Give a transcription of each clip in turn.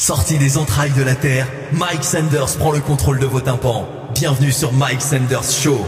Sorti des entrailles de la Terre, Mike Sanders prend le contrôle de vos tympans. Bienvenue sur Mike Sanders Show.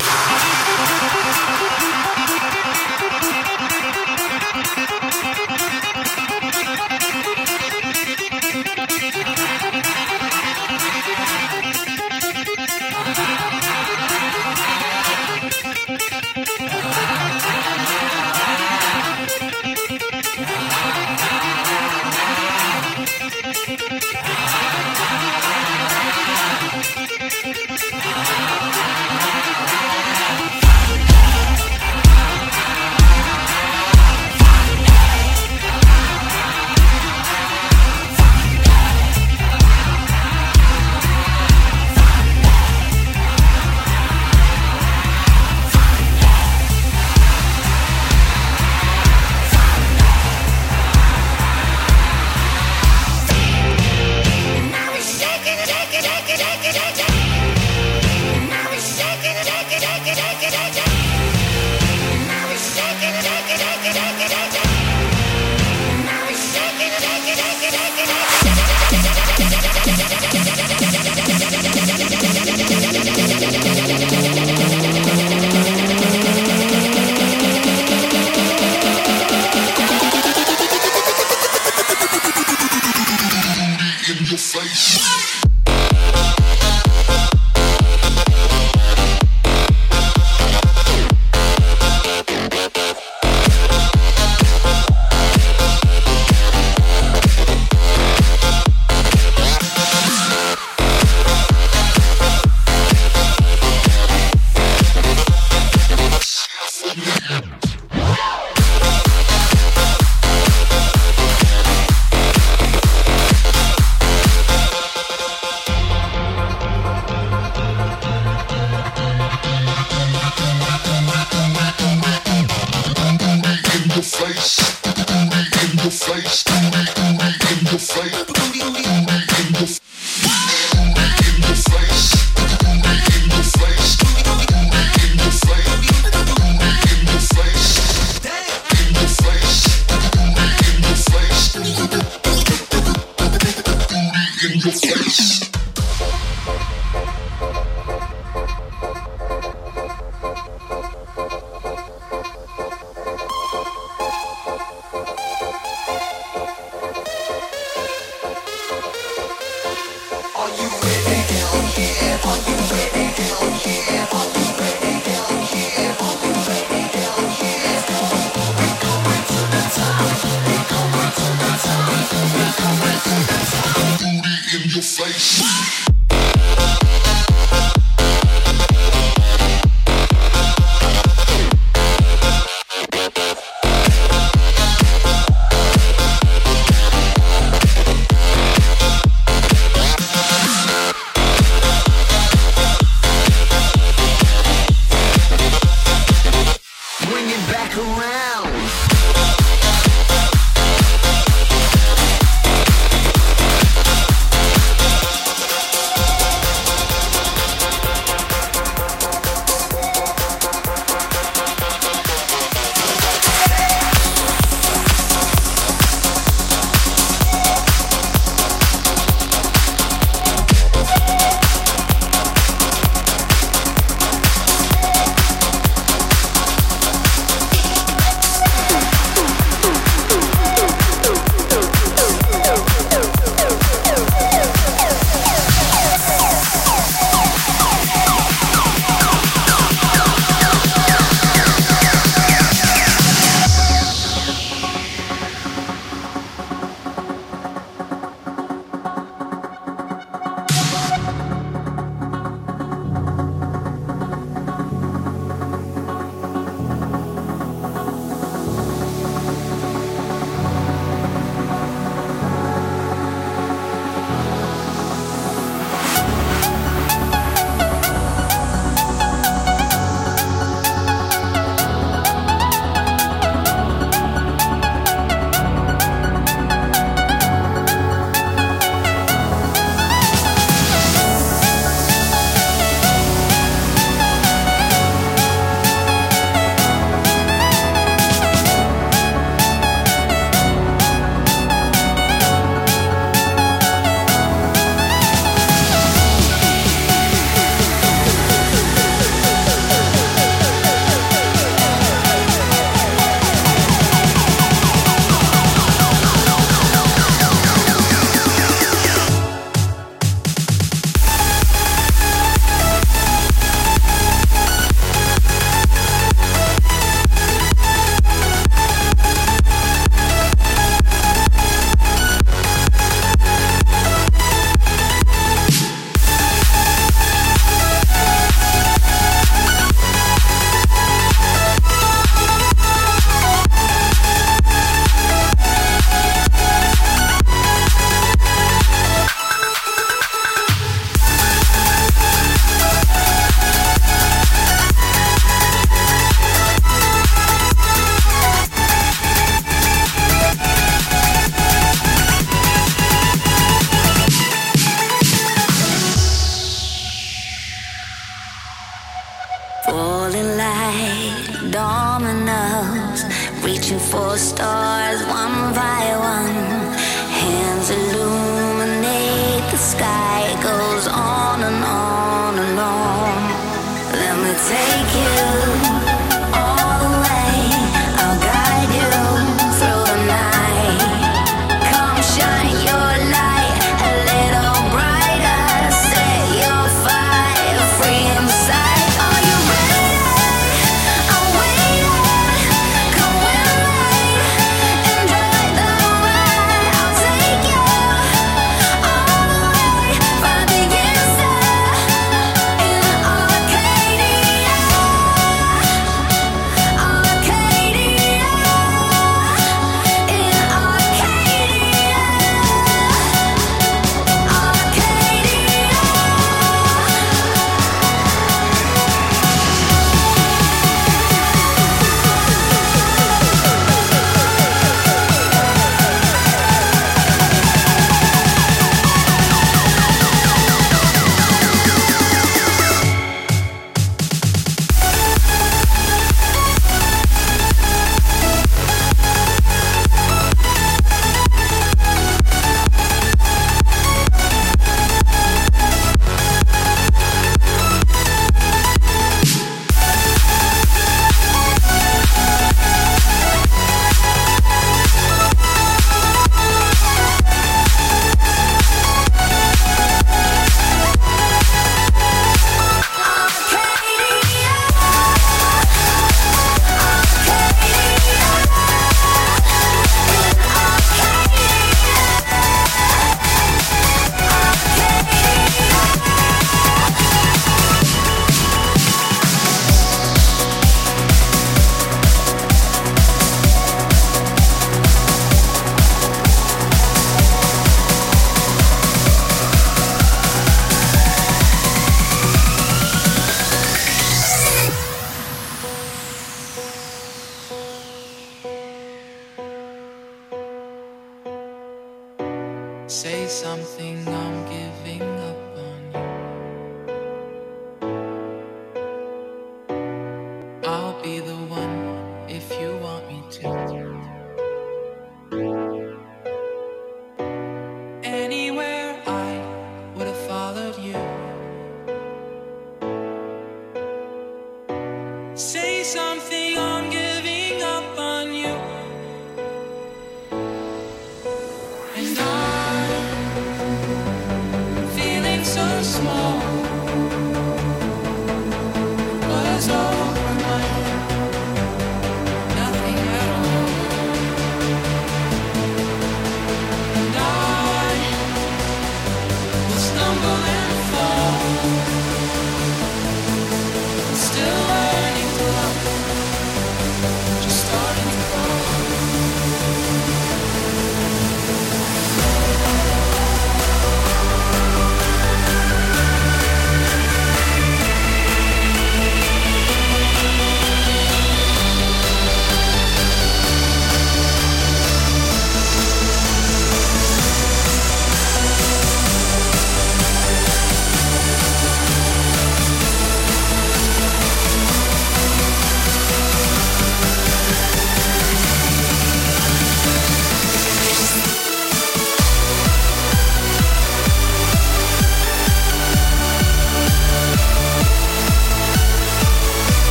conversation.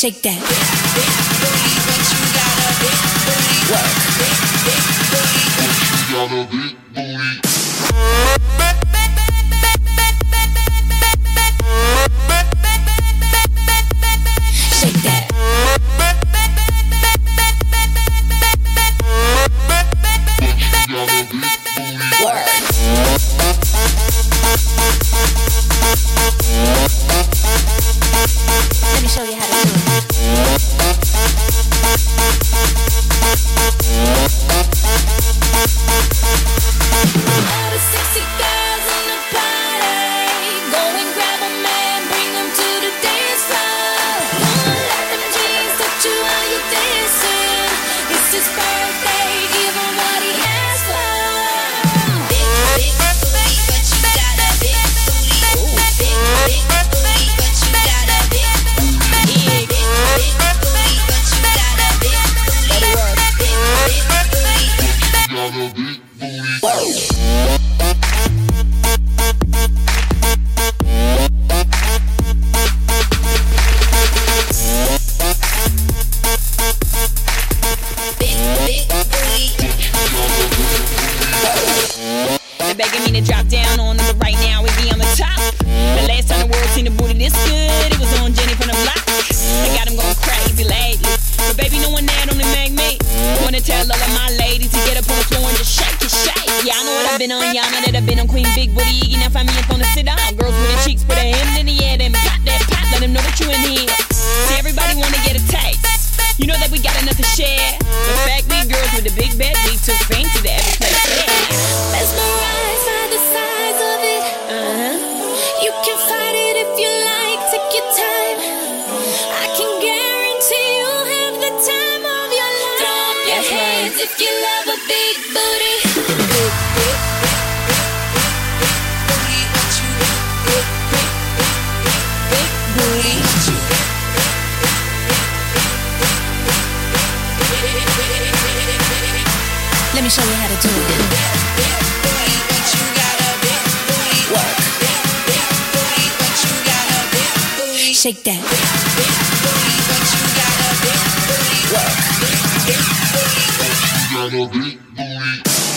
shake that. Big, big booty, you got a big booty. Work. Big, big booty, you got a big take that. Big booty, you got a big booty. What? Big booty, you got a big booty.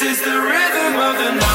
This is the rhythm of the night.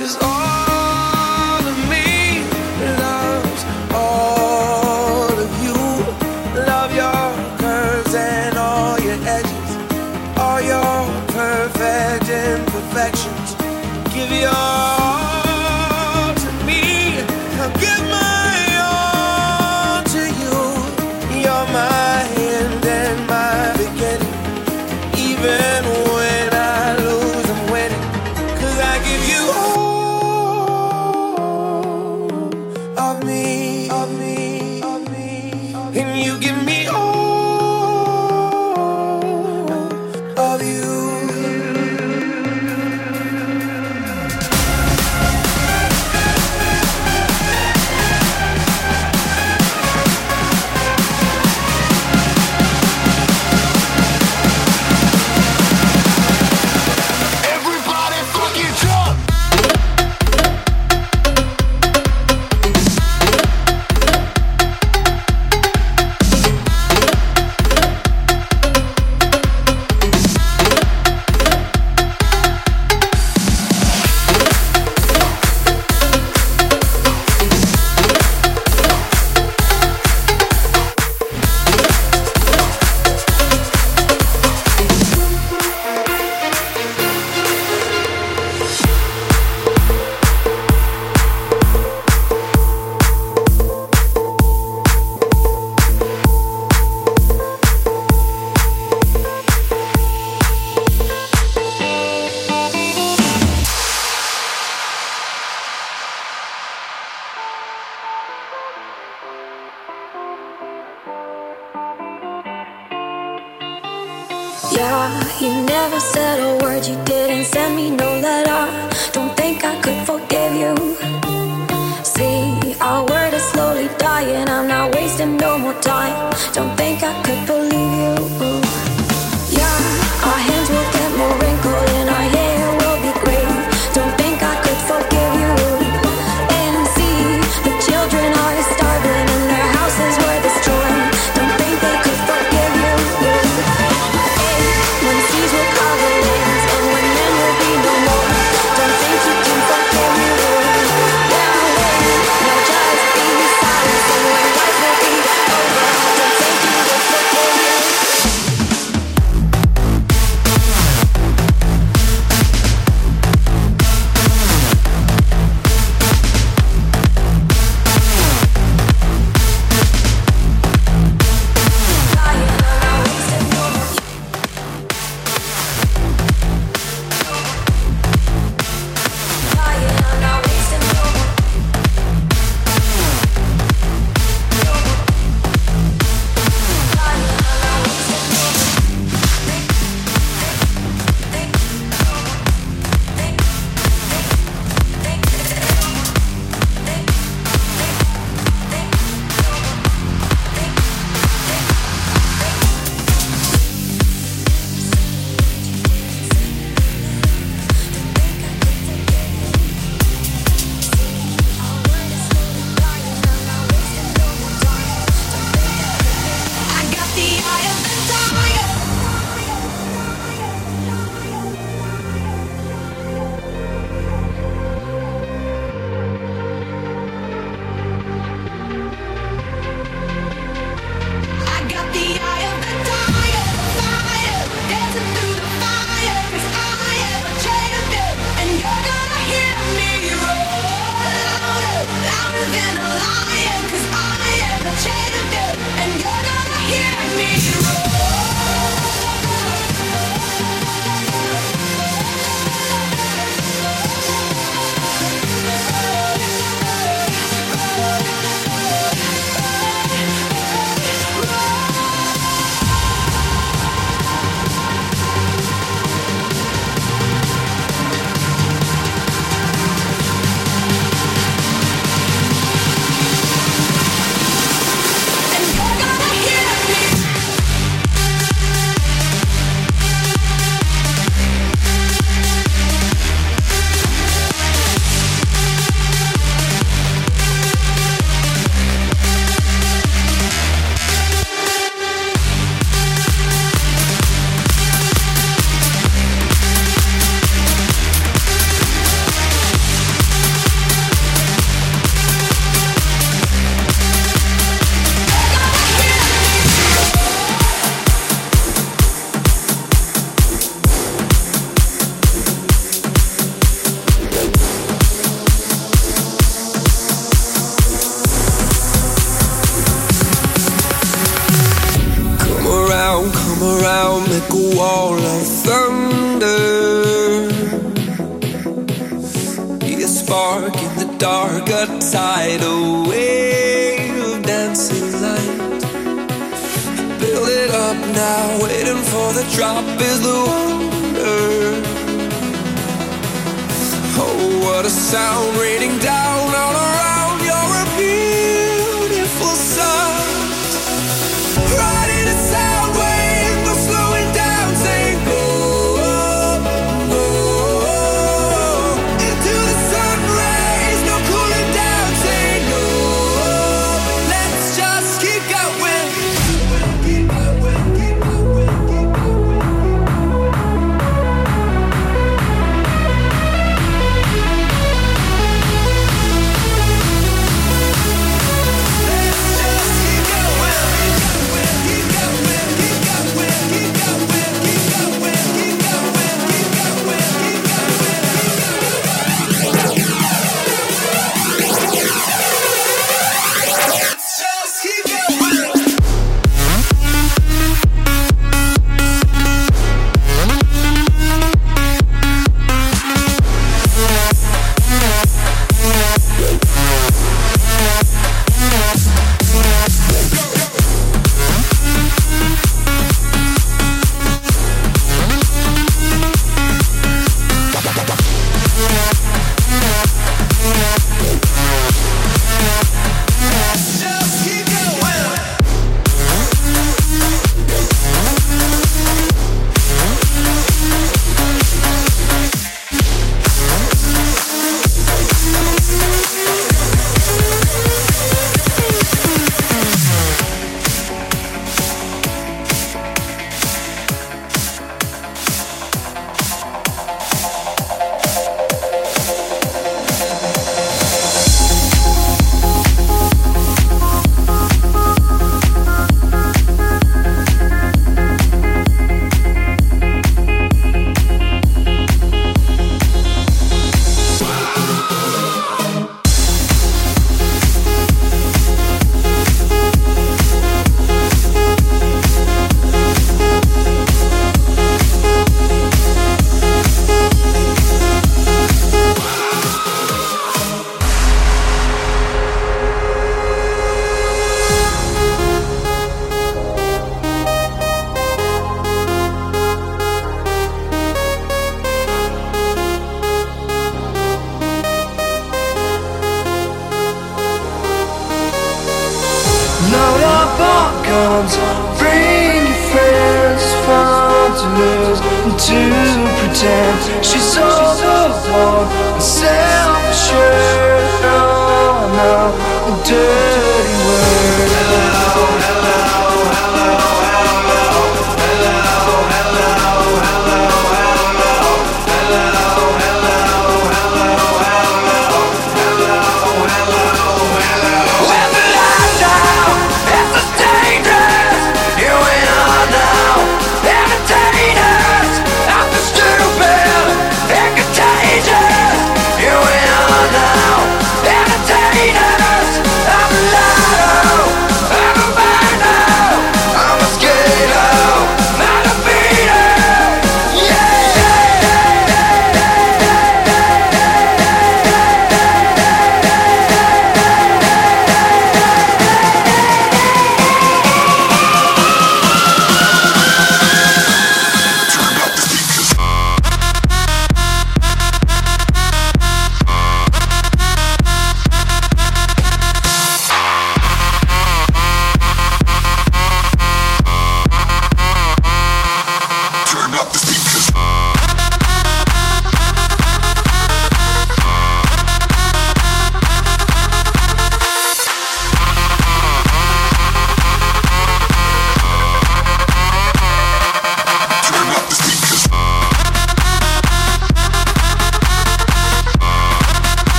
Think you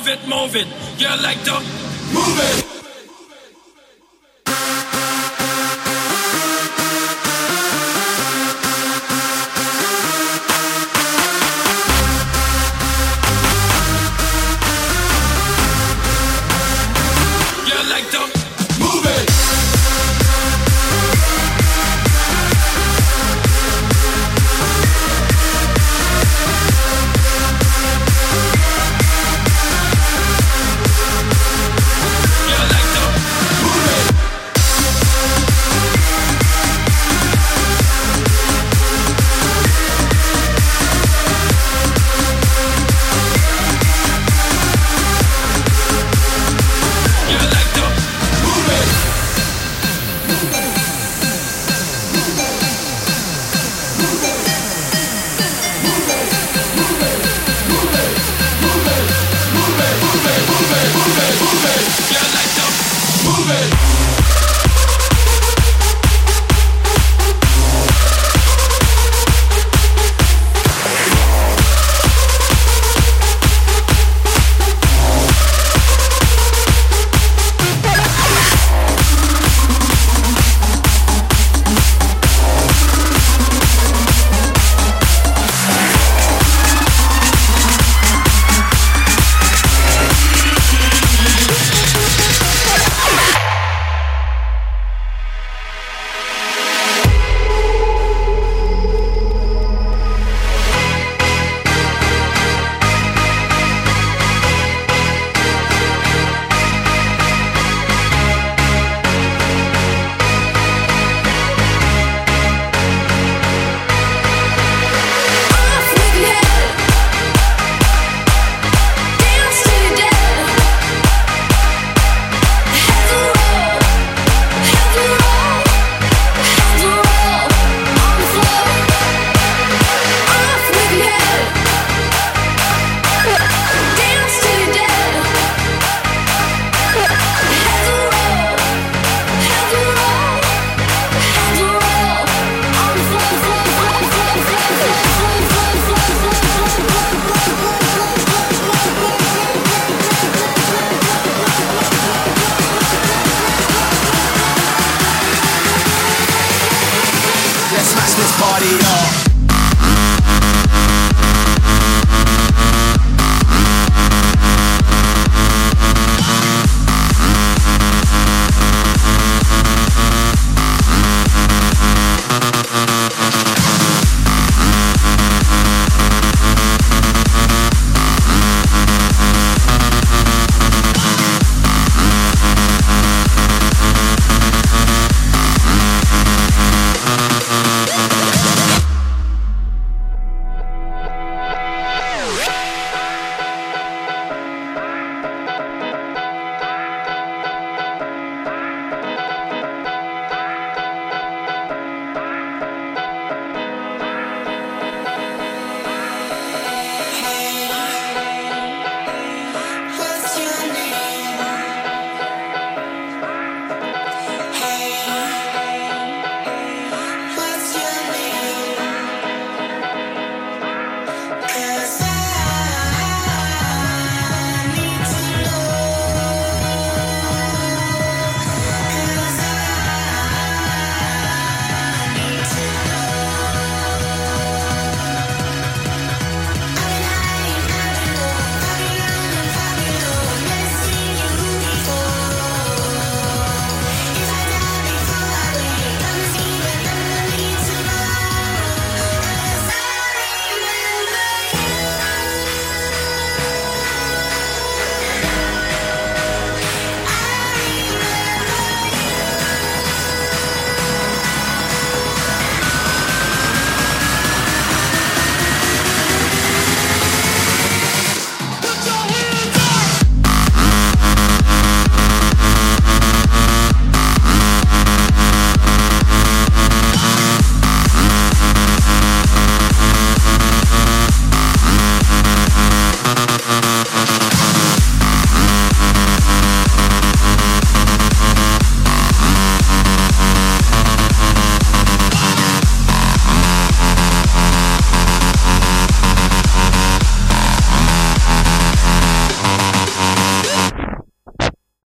move it, move it. You're like to